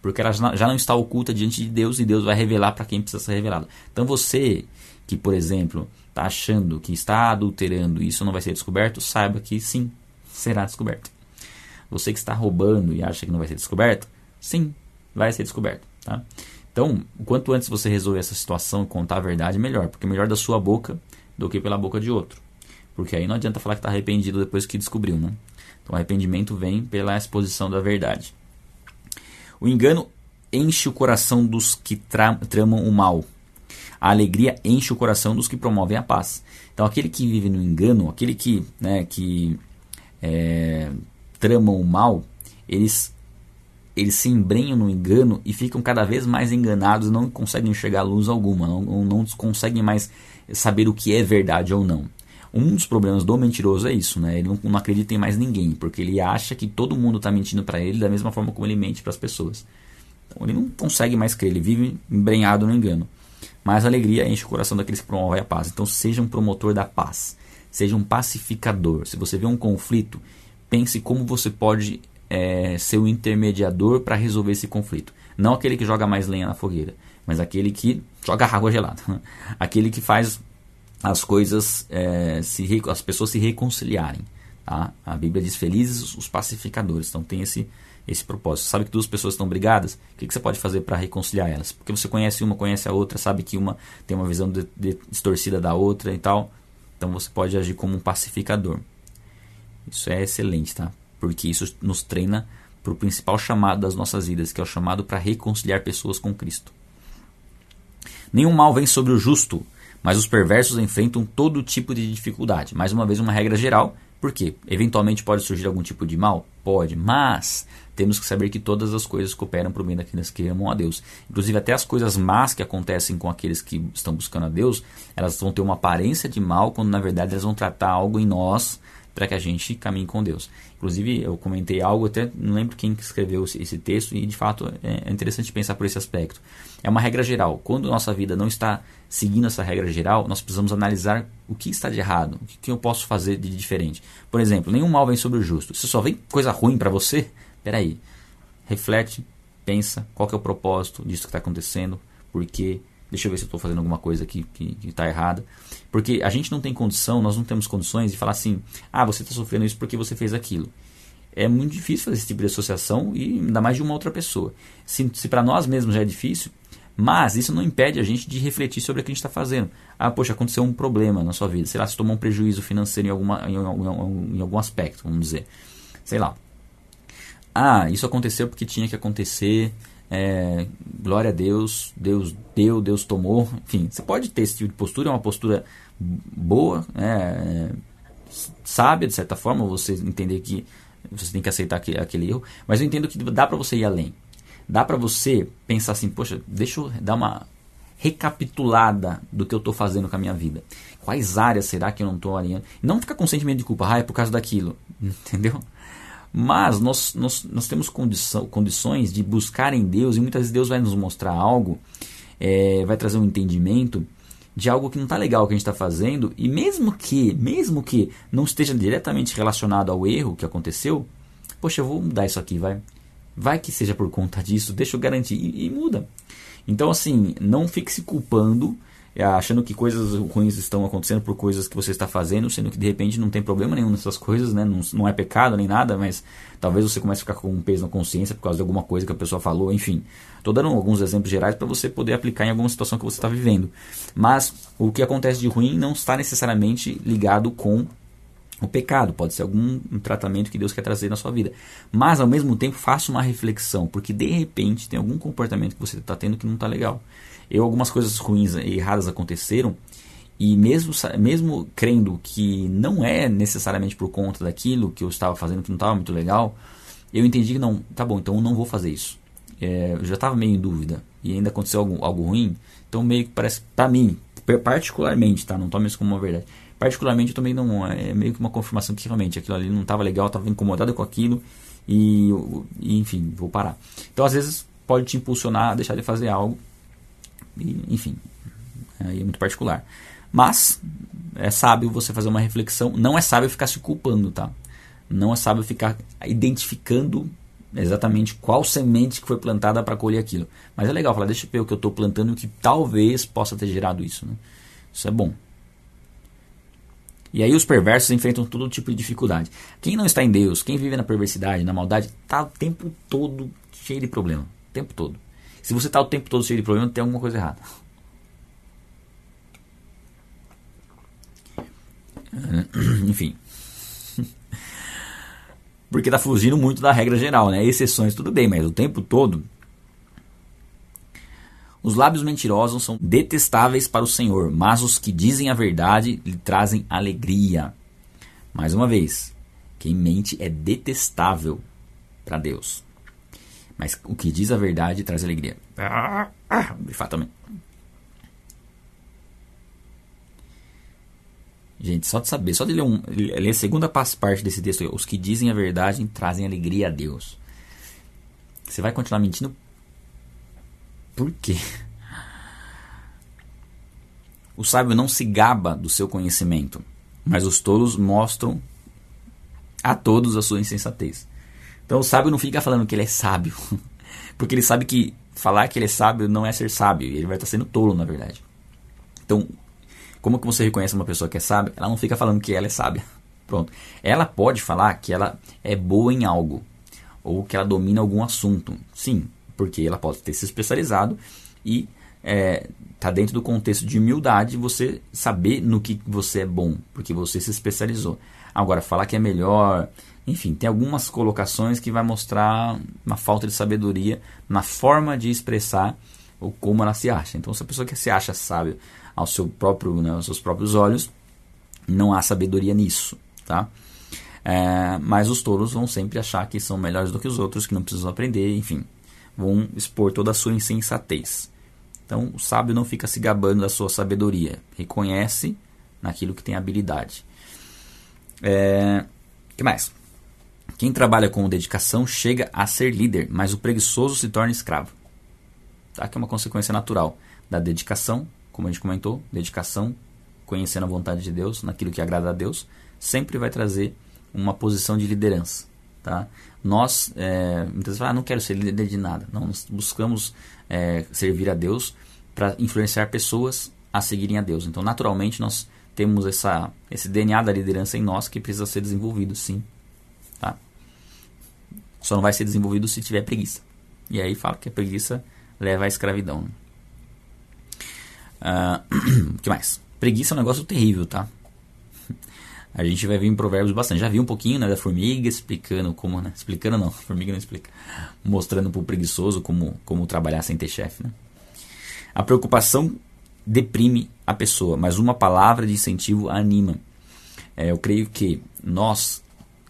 [SPEAKER 1] Porque ela já não está oculta diante de Deus e Deus vai revelar para quem precisa ser revelado. Então você que, por exemplo, está achando que está adulterando e isso não vai ser descoberto, saiba que sim, será descoberto. Você que está roubando e acha que não vai ser descoberto, sim, vai ser descoberto. Tá? Então, quanto antes você resolver essa situação e contar a verdade, melhor. Porque melhor da sua boca do que pela boca de outro. Porque aí não adianta falar que está arrependido depois que descobriu. Né? Então, arrependimento vem pela exposição da verdade. O engano enche o coração dos que tra tramam o mal. A alegria enche o coração dos que promovem a paz. Então, aquele que vive no engano, aquele que, né, que é, tramam o mal, eles, eles se embrenham no engano e ficam cada vez mais enganados, não conseguem enxergar luz alguma, não, não conseguem mais saber o que é verdade ou não. Um dos problemas do mentiroso é isso, né? Ele não, não acredita em mais ninguém, porque ele acha que todo mundo está mentindo para ele da mesma forma como ele mente para as pessoas. Então ele não consegue mais crer, ele vive embrenhado no engano. Mas a alegria enche o coração daqueles que promovem a paz. Então seja um promotor da paz. Seja um pacificador. Se você vê um conflito, pense como você pode é, ser o um intermediador para resolver esse conflito. Não aquele que joga mais lenha na fogueira, mas aquele que joga água gelada. aquele que faz as coisas, é, se, as pessoas se reconciliarem. Tá? A Bíblia diz felizes os pacificadores. Então tem esse, esse propósito. Sabe que duas pessoas estão brigadas? O que, que você pode fazer para reconciliar elas? Porque você conhece uma, conhece a outra, sabe que uma tem uma visão de, de, distorcida da outra e tal. Então você pode agir como um pacificador. Isso é excelente, tá? Porque isso nos treina para o principal chamado das nossas vidas, que é o chamado para reconciliar pessoas com Cristo. Nenhum mal vem sobre o justo, mas os perversos enfrentam todo tipo de dificuldade. Mais uma vez, uma regra geral por quê? Eventualmente pode surgir algum tipo de mal? Pode, mas temos que saber que todas as coisas cooperam para o bem daqueles que amam a Deus. Inclusive, até as coisas más que acontecem com aqueles que estão buscando a Deus, elas vão ter uma aparência de mal, quando na verdade elas vão tratar algo em nós para que a gente caminhe com Deus. Inclusive, eu comentei algo, até não lembro quem escreveu esse texto, e de fato é interessante pensar por esse aspecto. É uma regra geral. Quando nossa vida não está seguindo essa regra geral, nós precisamos analisar o que está de errado, o que eu posso fazer de diferente. Por exemplo, nenhum mal vem sobre o justo. Se só vem coisa ruim para você, peraí, reflete, pensa qual é o propósito disso que está acontecendo, por quê, deixa eu ver se eu estou fazendo alguma coisa aqui que está errada. Porque a gente não tem condição, nós não temos condições de falar assim, ah, você está sofrendo isso porque você fez aquilo. É muito difícil fazer esse tipo de associação e ainda mais de uma outra pessoa. Se, se para nós mesmos já é difícil, mas isso não impede a gente de refletir sobre o que a gente está fazendo. Ah, poxa, aconteceu um problema na sua vida. Sei lá, se tomou um prejuízo financeiro em, alguma, em, em, em algum aspecto, vamos dizer. Sei lá. Ah, isso aconteceu porque tinha que acontecer é, glória a Deus, Deus deu, Deus tomou. Enfim, você pode ter esse tipo de postura, é uma postura boa, né, é, sábia de certa forma, você entender que você tem que aceitar aquele, aquele erro, mas eu entendo que dá para você ir além. Dá para você pensar assim, poxa, deixa eu dar uma recapitulada do que eu estou fazendo com a minha vida. Quais áreas será que eu não estou alinhando? Não ficar com sentimento de culpa, ah, é por causa daquilo, entendeu? Mas nós, nós, nós temos condição, condições de buscar em Deus, e muitas vezes Deus vai nos mostrar algo, é, vai trazer um entendimento de algo que não está legal que a gente está fazendo, e mesmo que, mesmo que não esteja diretamente relacionado ao erro que aconteceu, poxa, eu vou mudar isso aqui, vai. Vai que seja por conta disso, deixa eu garantir, e, e muda. Então, assim, não fique se culpando achando que coisas ruins estão acontecendo por coisas que você está fazendo, sendo que de repente não tem problema nenhum nessas coisas, né? não, não é pecado nem nada, mas talvez você comece a ficar com um peso na consciência por causa de alguma coisa que a pessoa falou, enfim. Estou dando alguns exemplos gerais para você poder aplicar em alguma situação que você está vivendo. Mas o que acontece de ruim não está necessariamente ligado com o pecado, pode ser algum um tratamento que Deus quer trazer na sua vida. Mas ao mesmo tempo, faça uma reflexão, porque de repente tem algum comportamento que você está tendo que não está legal. Eu algumas coisas ruins e erradas aconteceram e mesmo mesmo crendo que não é necessariamente por conta daquilo que eu estava fazendo que não estava muito legal, eu entendi que não, tá bom, então eu não vou fazer isso. É, eu já estava meio em dúvida e ainda aconteceu algo, algo ruim, então meio que parece para mim, particularmente, tá? Não tome isso como uma verdade. Particularmente eu também não é meio que uma confirmação que realmente aquilo ali não estava legal, estava incomodado com aquilo e, e enfim, vou parar. Então às vezes pode te impulsionar a deixar de fazer algo enfim, aí é muito particular. Mas é sábio você fazer uma reflexão. Não é sábio ficar se culpando, tá? Não é sábio ficar identificando exatamente qual semente que foi plantada para colher aquilo. Mas é legal falar, deixa eu ver o que eu estou plantando e o que talvez possa ter gerado isso. Né? Isso é bom. E aí os perversos enfrentam todo tipo de dificuldade. Quem não está em Deus, quem vive na perversidade, na maldade, está o tempo todo cheio de problema. O tempo todo. Se você está o tempo todo cheio de problema, tem alguma coisa errada. Enfim. Porque está fugindo muito da regra geral, né? Exceções tudo bem, mas o tempo todo. Os lábios mentirosos são detestáveis para o Senhor, mas os que dizem a verdade lhe trazem alegria. Mais uma vez, quem mente é detestável para Deus. Mas o que diz a verdade traz alegria. Ah, ah, fato também. Gente, só de saber, só de ler, um, ler a segunda parte desse texto, os que dizem a verdade trazem alegria a Deus. Você vai continuar mentindo? Por quê? O sábio não se gaba do seu conhecimento, mas os tolos mostram a todos a sua insensatez. Então o sábio não fica falando que ele é sábio, porque ele sabe que falar que ele é sábio não é ser sábio, ele vai estar sendo tolo, na verdade. Então, como que você reconhece uma pessoa que é sábia? Ela não fica falando que ela é sábia. Pronto. Ela pode falar que ela é boa em algo, ou que ela domina algum assunto. Sim, porque ela pode ter se especializado e é, tá dentro do contexto de humildade você saber no que você é bom, porque você se especializou. Agora, falar que é melhor, enfim, tem algumas colocações que vai mostrar uma falta de sabedoria na forma de expressar ou como ela se acha. Então, se a pessoa que se acha sábio ao seu próprio, né, aos seus próprios olhos, não há sabedoria nisso, tá? É, mas os touros vão sempre achar que são melhores do que os outros, que não precisam aprender, enfim, vão expor toda a sua insensatez. Então, o sábio não fica se gabando da sua sabedoria, reconhece naquilo que tem habilidade. É, que mais? Quem trabalha com dedicação chega a ser líder, mas o preguiçoso se torna escravo. Tá? Que é uma consequência natural da dedicação, como a gente comentou, dedicação, conhecendo a vontade de Deus, naquilo que agrada a Deus, sempre vai trazer uma posição de liderança. Tá? Nós, é, muitas vezes, ah, não quero ser líder de nada. Não, nós buscamos é, servir a Deus para influenciar pessoas a seguirem a Deus. Então, naturalmente, nós temos essa, esse DNA da liderança em nós que precisa ser desenvolvido, sim. Só não vai ser desenvolvido se tiver preguiça. E aí fala que a preguiça leva à escravidão. Uh, que mais? Preguiça é um negócio terrível, tá? A gente vai ver em provérbios bastante. Já vi um pouquinho né, da formiga explicando como, né? Explicando não, a formiga não explica. Mostrando para o preguiçoso como, como trabalhar sem ter chefe, né? A preocupação deprime a pessoa, mas uma palavra de incentivo anima. É, eu creio que nós,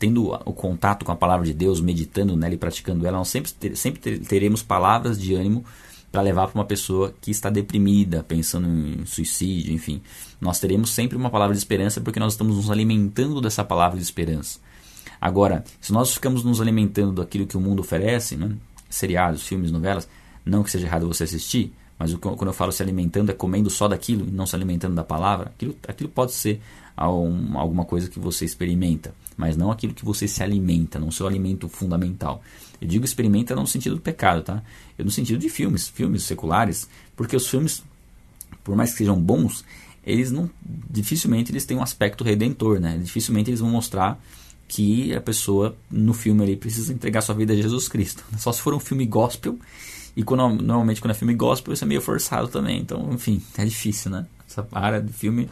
[SPEAKER 1] tendo o contato com a palavra de Deus, meditando nela e praticando ela, nós sempre, ter, sempre teremos palavras de ânimo para levar para uma pessoa que está deprimida, pensando em suicídio, enfim. Nós teremos sempre uma palavra de esperança porque nós estamos nos alimentando dessa palavra de esperança. Agora, se nós ficamos nos alimentando daquilo que o mundo oferece, né, seriados, filmes, novelas, não que seja errado você assistir, mas quando eu falo se alimentando é comendo só daquilo não se alimentando da palavra. Aquilo, aquilo pode ser alguma coisa que você experimenta, mas não aquilo que você se alimenta, não seu alimento fundamental. Eu digo experimenta no sentido do pecado, tá? Eu no sentido de filmes, filmes seculares, porque os filmes, por mais que sejam bons, eles não dificilmente eles têm um aspecto redentor, né? Dificilmente eles vão mostrar que a pessoa no filme ali precisa entregar sua vida a Jesus Cristo. Só se for um filme gospel e quando, normalmente quando é filme gospel, isso é meio forçado também. Então, enfim, é difícil, né? Essa área de filme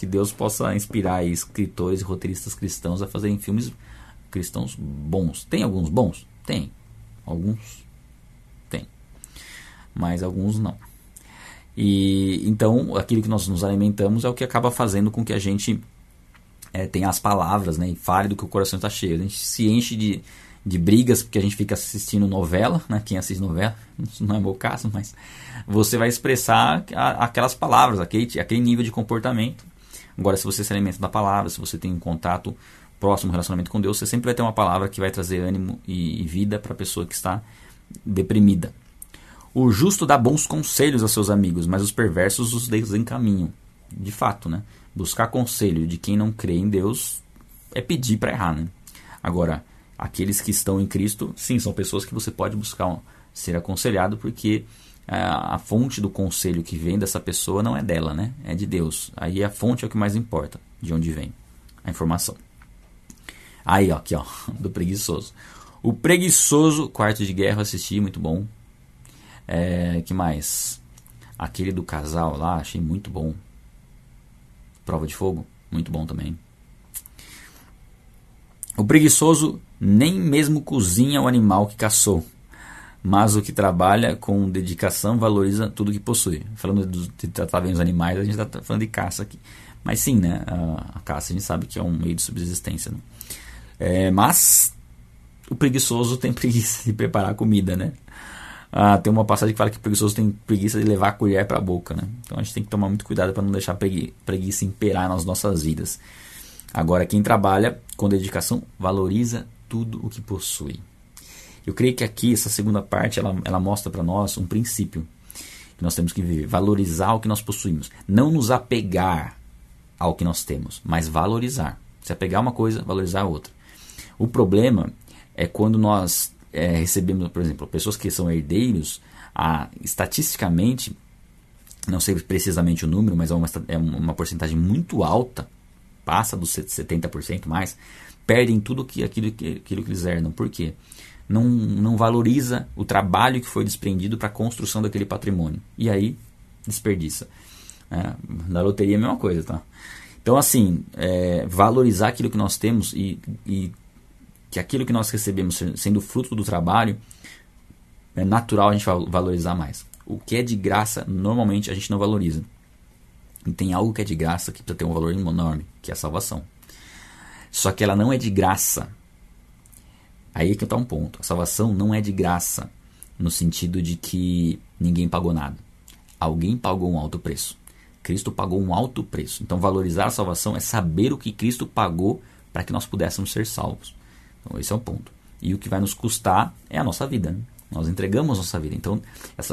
[SPEAKER 1] que Deus possa inspirar escritores e roteiristas cristãos a fazerem filmes cristãos bons. Tem alguns bons? Tem. Alguns tem. Mas alguns não. E então aquilo que nós nos alimentamos é o que acaba fazendo com que a gente é, tenha as palavras, né? E fale do que o coração está cheio. A gente se enche de, de brigas, porque a gente fica assistindo novela, né? Quem assiste novela, isso não é meu caso, mas você vai expressar aquelas palavras, aquele, aquele nível de comportamento. Agora, se você se alimenta da palavra, se você tem um contato próximo, relacionamento com Deus, você sempre vai ter uma palavra que vai trazer ânimo e, e vida para a pessoa que está deprimida. O justo dá bons conselhos a seus amigos, mas os perversos os desencaminham. De fato, né? Buscar conselho de quem não crê em Deus é pedir para errar, né? Agora, Aqueles que estão em Cristo, sim, são pessoas que você pode buscar ser aconselhado, porque a, é, a fonte do conselho que vem dessa pessoa não é dela, né? É de Deus. Aí a fonte é o que mais importa, de onde vem a informação. Aí, ó, aqui, ó, do preguiçoso. O preguiçoso, quarto de guerra, assisti, muito bom. É, que mais? Aquele do casal lá, achei muito bom. Prova de fogo, muito bom também. O preguiçoso nem mesmo cozinha o animal que caçou, mas o que trabalha com dedicação valoriza tudo que possui. Falando de tratar bem os animais, a gente está falando de caça aqui. Mas sim, né? A, a, caça a gente sabe que é um meio de subsistência. Né? É, mas o preguiçoso tem preguiça de preparar comida, né? Ah, tem uma passagem que fala que o preguiçoso tem preguiça de levar a colher para a boca, né? Então a gente tem que tomar muito cuidado para não deixar a preguiça imperar nas nossas vidas. Agora, quem trabalha com dedicação valoriza tudo o que possui. Eu creio que aqui, essa segunda parte, ela, ela mostra para nós um princípio que nós temos que viver: valorizar o que nós possuímos. Não nos apegar ao que nós temos, mas valorizar. Se apegar uma coisa, valorizar a outra. O problema é quando nós é, recebemos, por exemplo, pessoas que são herdeiros, a, estatisticamente, não sei precisamente o número, mas é uma, é uma porcentagem muito alta passa dos 70% mais, perdem tudo que, aquilo, que, aquilo que eles herdam. Por quê? Não, não valoriza o trabalho que foi desprendido para a construção daquele patrimônio. E aí, desperdiça. É, na loteria é a mesma coisa, tá? Então, assim, é, valorizar aquilo que nós temos e, e que aquilo que nós recebemos sendo fruto do trabalho, é natural a gente valorizar mais. O que é de graça, normalmente a gente não valoriza. E tem algo que é de graça que precisa ter um valor enorme, que é a salvação. Só que ela não é de graça. Aí é que está um ponto. A salvação não é de graça, no sentido de que ninguém pagou nada. Alguém pagou um alto preço. Cristo pagou um alto preço. Então, valorizar a salvação é saber o que Cristo pagou para que nós pudéssemos ser salvos. Então, esse é o ponto. E o que vai nos custar é a nossa vida. Né? Nós entregamos nossa vida. Então,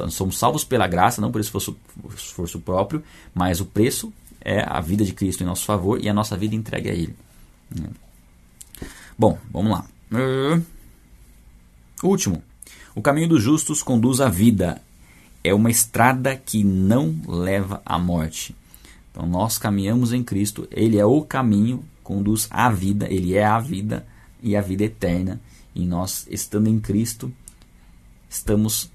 [SPEAKER 1] somos salvos pela graça, não por esforço, esforço próprio, mas o preço é a vida de Cristo em nosso favor e a nossa vida entregue a Ele. Né? Bom, vamos lá. Último. O caminho dos justos conduz à vida. É uma estrada que não leva à morte. Então nós caminhamos em Cristo, Ele é o caminho, conduz à vida, Ele é a vida e a vida eterna. E nós, estando em Cristo, estamos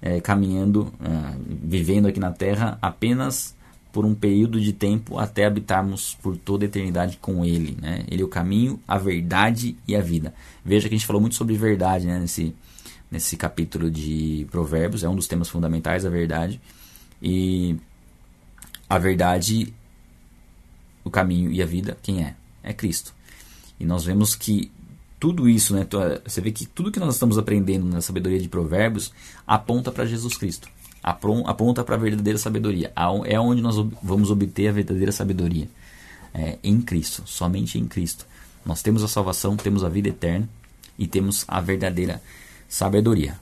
[SPEAKER 1] é, caminhando, é, vivendo aqui na Terra apenas por um período de tempo até habitarmos por toda a eternidade com Ele. Né? Ele é o caminho, a verdade e a vida. Veja que a gente falou muito sobre verdade né? nesse, nesse capítulo de Provérbios, é um dos temas fundamentais, a verdade. E a verdade, o caminho e a vida, quem é? É Cristo. E nós vemos que tudo isso, né, você vê que tudo que nós estamos aprendendo na sabedoria de Provérbios aponta para Jesus Cristo, aponta para a verdadeira sabedoria. É onde nós vamos obter a verdadeira sabedoria. É, em Cristo, somente em Cristo. Nós temos a salvação, temos a vida eterna e temos a verdadeira sabedoria.